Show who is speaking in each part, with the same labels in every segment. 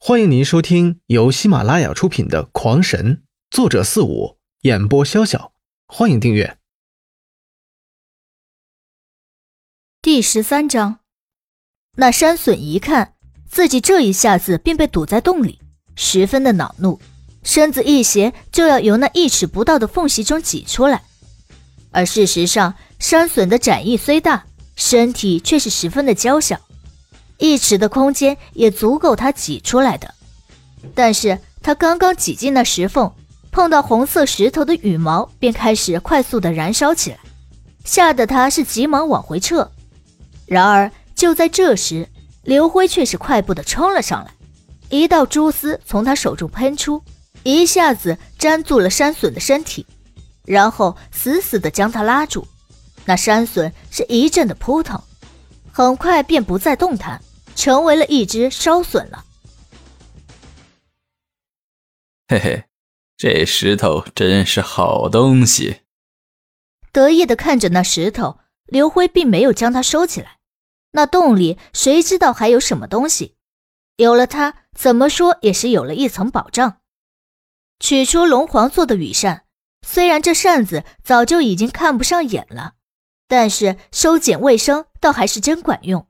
Speaker 1: 欢迎您收听由喜马拉雅出品的《狂神》，作者四五，演播潇潇。欢迎订阅。
Speaker 2: 第十三章，那山隼一看自己这一下子便被堵在洞里，十分的恼怒，身子一斜就要由那一尺不到的缝隙中挤出来。而事实上，山隼的展翼虽大，身体却是十分的娇小。一尺的空间也足够他挤出来的，但是他刚刚挤进那石缝，碰到红色石头的羽毛便开始快速的燃烧起来，吓得他是急忙往回撤。然而就在这时，刘辉却是快步的冲了上来，一道蛛丝从他手中喷出，一下子粘住了山隼的身体，然后死死的将他拉住。那山隼是一阵的扑腾，很快便不再动弹。成为了一只烧损了。
Speaker 3: 嘿嘿，这石头真是好东西。
Speaker 2: 得意的看着那石头，刘辉并没有将它收起来。那洞里谁知道还有什么东西？有了它，怎么说也是有了一层保障。取出龙皇做的羽扇，虽然这扇子早就已经看不上眼了，但是收捡卫生倒还是真管用。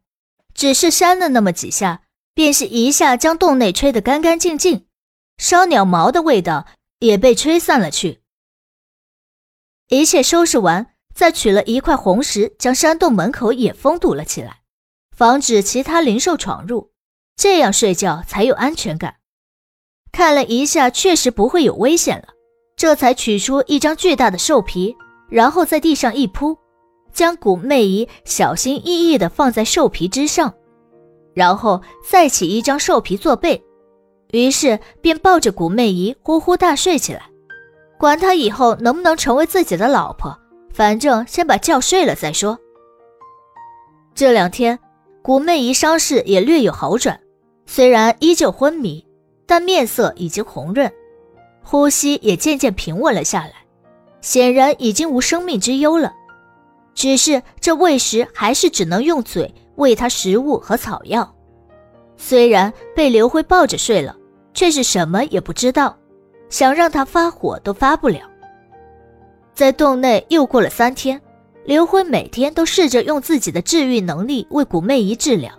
Speaker 2: 只是扇了那么几下，便是一下将洞内吹得干干净净，烧鸟毛的味道也被吹散了去。一切收拾完，再取了一块红石，将山洞门口也封堵了起来，防止其他灵兽闯入，这样睡觉才有安全感。看了一下，确实不会有危险了，这才取出一张巨大的兽皮，然后在地上一铺。将古媚仪小心翼翼地放在兽皮之上，然后再起一张兽皮做背，于是便抱着古媚仪呼呼大睡起来。管他以后能不能成为自己的老婆，反正先把觉睡了再说。这两天，古媚仪伤势也略有好转，虽然依旧昏迷，但面色已经红润，呼吸也渐渐平稳了下来，显然已经无生命之忧了。只是这喂食还是只能用嘴喂它食物和草药，虽然被刘辉抱着睡了，却是什么也不知道，想让他发火都发不了。在洞内又过了三天，刘辉每天都试着用自己的治愈能力为古媚仪治疗。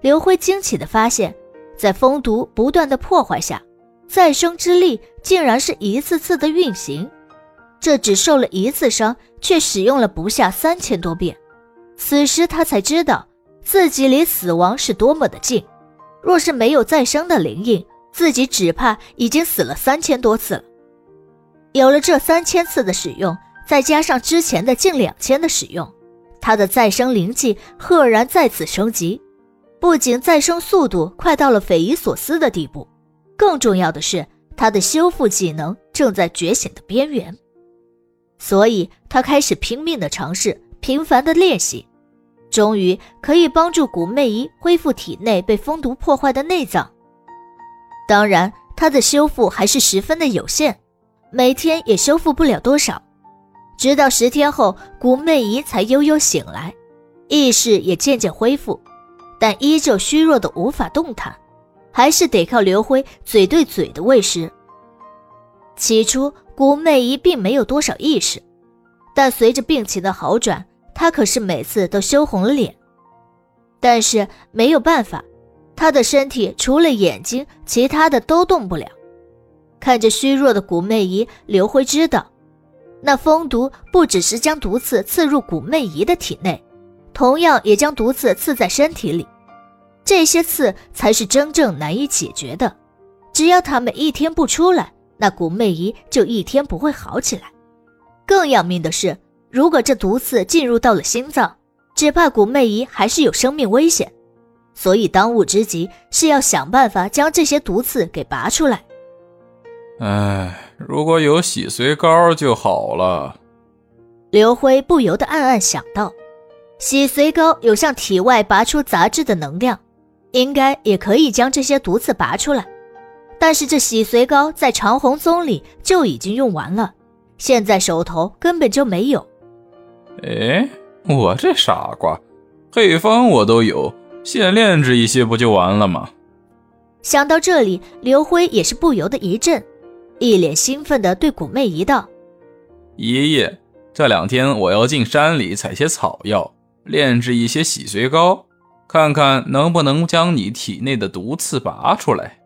Speaker 2: 刘辉惊奇地发现，在蜂毒不断的破坏下，再生之力竟然是一次次的运行。这只受了一次伤，却使用了不下三千多遍。此时他才知道自己离死亡是多么的近。若是没有再生的灵印，自己只怕已经死了三千多次了。有了这三千次的使用，再加上之前的近两千的使用，他的再生灵气赫然再次升级。不仅再生速度快到了匪夷所思的地步，更重要的是，他的修复技能正在觉醒的边缘。所以，他开始拼命的尝试，频繁的练习，终于可以帮助古媚姨恢复体内被蜂毒破坏的内脏。当然，他的修复还是十分的有限，每天也修复不了多少。直到十天后，古媚姨才悠悠醒来，意识也渐渐恢复，但依旧虚弱的无法动弹，还是得靠刘辉嘴对嘴的喂食。起初。古媚仪并没有多少意识，但随着病情的好转，她可是每次都羞红了脸。但是没有办法，她的身体除了眼睛，其他的都动不了。看着虚弱的古媚仪，刘辉知道，那蜂毒不只是将毒刺刺入古媚仪的体内，同样也将毒刺刺在身体里。这些刺才是真正难以解决的，只要他们一天不出来。那古媚姨就一天不会好起来。更要命的是，如果这毒刺进入到了心脏，只怕古媚姨还是有生命危险。所以当务之急是要想办法将这些毒刺给拔出来。
Speaker 3: 唉，如果有洗髓膏就好了。
Speaker 2: 刘辉不由得暗暗想到，洗髓膏有向体外拔出杂质的能量，应该也可以将这些毒刺拔出来。但是这洗髓膏在长虹宗里就已经用完了，现在手头根本就没有。
Speaker 3: 哎，我这傻瓜，配方我都有，现炼制一些不就完了吗？
Speaker 2: 想到这里，刘辉也是不由得一震，一脸兴奋地对古媚姨道：“
Speaker 3: 爷爷，这两天我要进山里采些草药，炼制一些洗髓膏，看看能不能将你体内的毒刺拔出来。”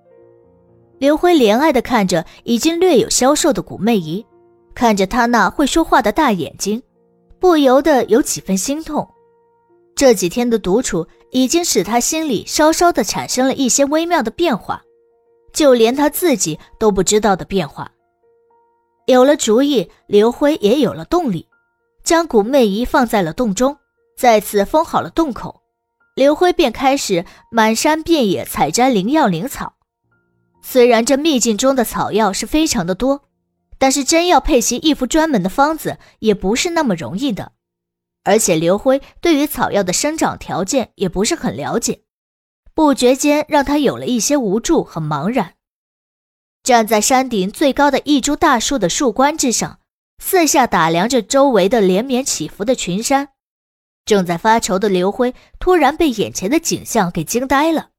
Speaker 2: 刘辉怜爱地看着已经略有消瘦的古媚姨，看着她那会说话的大眼睛，不由得有几分心痛。这几天的独处已经使他心里稍稍的产生了一些微妙的变化，就连他自己都不知道的变化。有了主意，刘辉也有了动力，将古媚姨放在了洞中，再次封好了洞口。刘辉便开始满山遍野采摘灵药灵草。虽然这秘境中的草药是非常的多，但是真要配齐一副专门的方子，也不是那么容易的。而且刘辉对于草药的生长条件也不是很了解，不觉间让他有了一些无助和茫然。站在山顶最高的一株大树的树冠之上，四下打量着周围的连绵起伏的群山，正在发愁的刘辉突然被眼前的景象给惊呆了。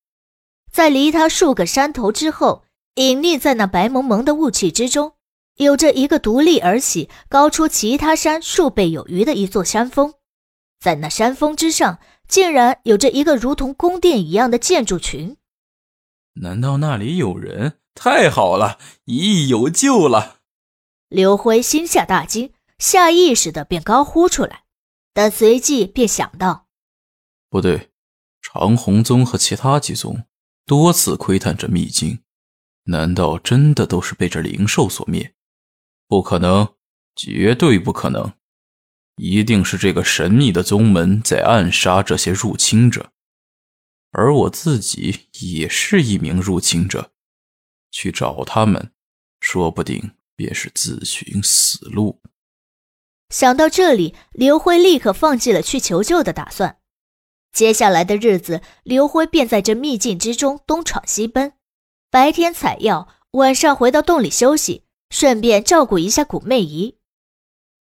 Speaker 2: 在离他数个山头之后，隐匿在那白蒙蒙的雾气之中。有着一个独立而起、高出其他山数倍有余的一座山峰，在那山峰之上，竟然有着一个如同宫殿一样的建筑群。
Speaker 3: 难道那里有人？太好了，一有救了！
Speaker 2: 刘辉心下大惊，下意识的便高呼出来，但随即便想到：
Speaker 3: 不对，长虹宗和其他几宗多次窥探这秘境，难道真的都是被这灵兽所灭？不可能，绝对不可能！一定是这个神秘的宗门在暗杀这些入侵者，而我自己也是一名入侵者，去找他们，说不定便是自寻死路。
Speaker 2: 想到这里，刘辉立刻放弃了去求救的打算。接下来的日子，刘辉便在这秘境之中东闯西奔，白天采药，晚上回到洞里休息。顺便照顾一下古媚姨，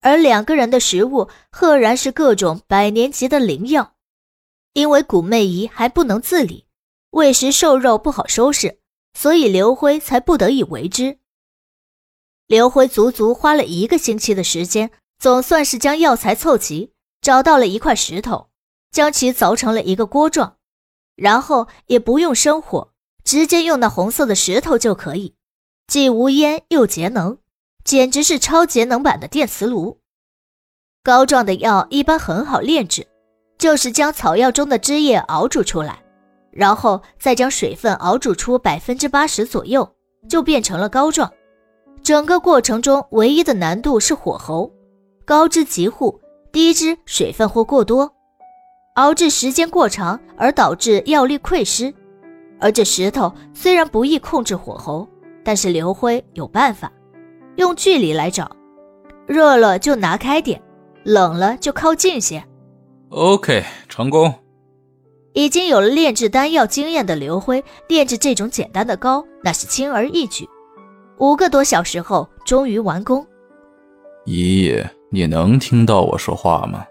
Speaker 2: 而两个人的食物赫然是各种百年级的灵药。因为古媚姨还不能自理，喂食瘦肉不好收拾，所以刘辉才不得已为之。刘辉足足花了一个星期的时间，总算是将药材凑齐，找到了一块石头，将其凿成了一个锅状，然后也不用生火，直接用那红色的石头就可以。既无烟又节能，简直是超节能版的电磁炉。膏状的药一般很好炼制，就是将草药中的汁液熬煮出来，然后再将水分熬煮出百分之八十左右，就变成了膏状。整个过程中唯一的难度是火候，高之极糊，低之水分或过多，熬制时间过长而导致药力溃失。而这石头虽然不易控制火候。但是刘辉有办法，用距离来找，热了就拿开点，冷了就靠近些。
Speaker 3: OK，成功。
Speaker 2: 已经有了炼制丹药经验的刘辉，炼制这种简单的膏那是轻而易举。五个多小时后，终于完工。
Speaker 3: 爷爷，你能听到我说话吗？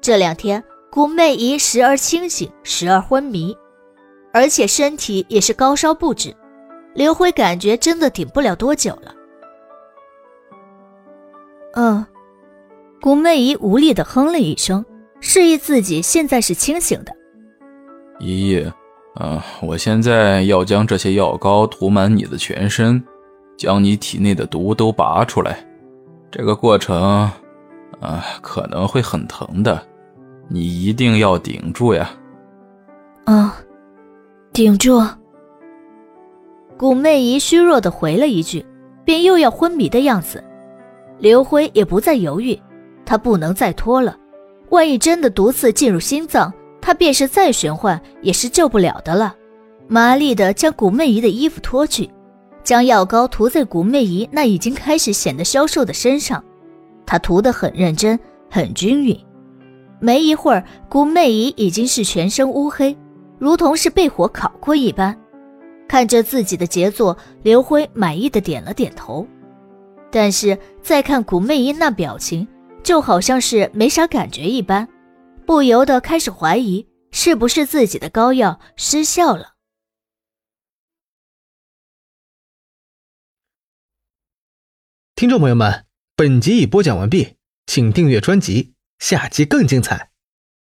Speaker 2: 这两天，古媚姨时而清醒，时而昏迷，而且身体也是高烧不止。刘辉感觉真的顶不了多久了。嗯，古媚姨无力的哼了一声，示意自己现在是清醒的。
Speaker 3: 爷爷，嗯，我现在要将这些药膏涂满你的全身，将你体内的毒都拔出来。这个过程，啊，可能会很疼的，你一定要顶住呀。
Speaker 2: 啊，顶住。古媚姨虚弱的回了一句，便又要昏迷的样子。刘辉也不再犹豫，他不能再拖了。万一真的毒刺进入心脏，他便是再玄幻也是救不了的了。麻利的将古媚姨的衣服脱去，将药膏涂在古媚姨那已经开始显得消瘦的身上。他涂得很认真，很均匀。没一会儿，古媚姨已经是全身乌黑，如同是被火烤过一般。看着自己的杰作，刘辉满意的点了点头。但是再看古媚姨那表情，就好像是没啥感觉一般，不由得开始怀疑是不是自己的膏药失效了。
Speaker 1: 听众朋友们，本集已播讲完毕，请订阅专辑。下集更精彩。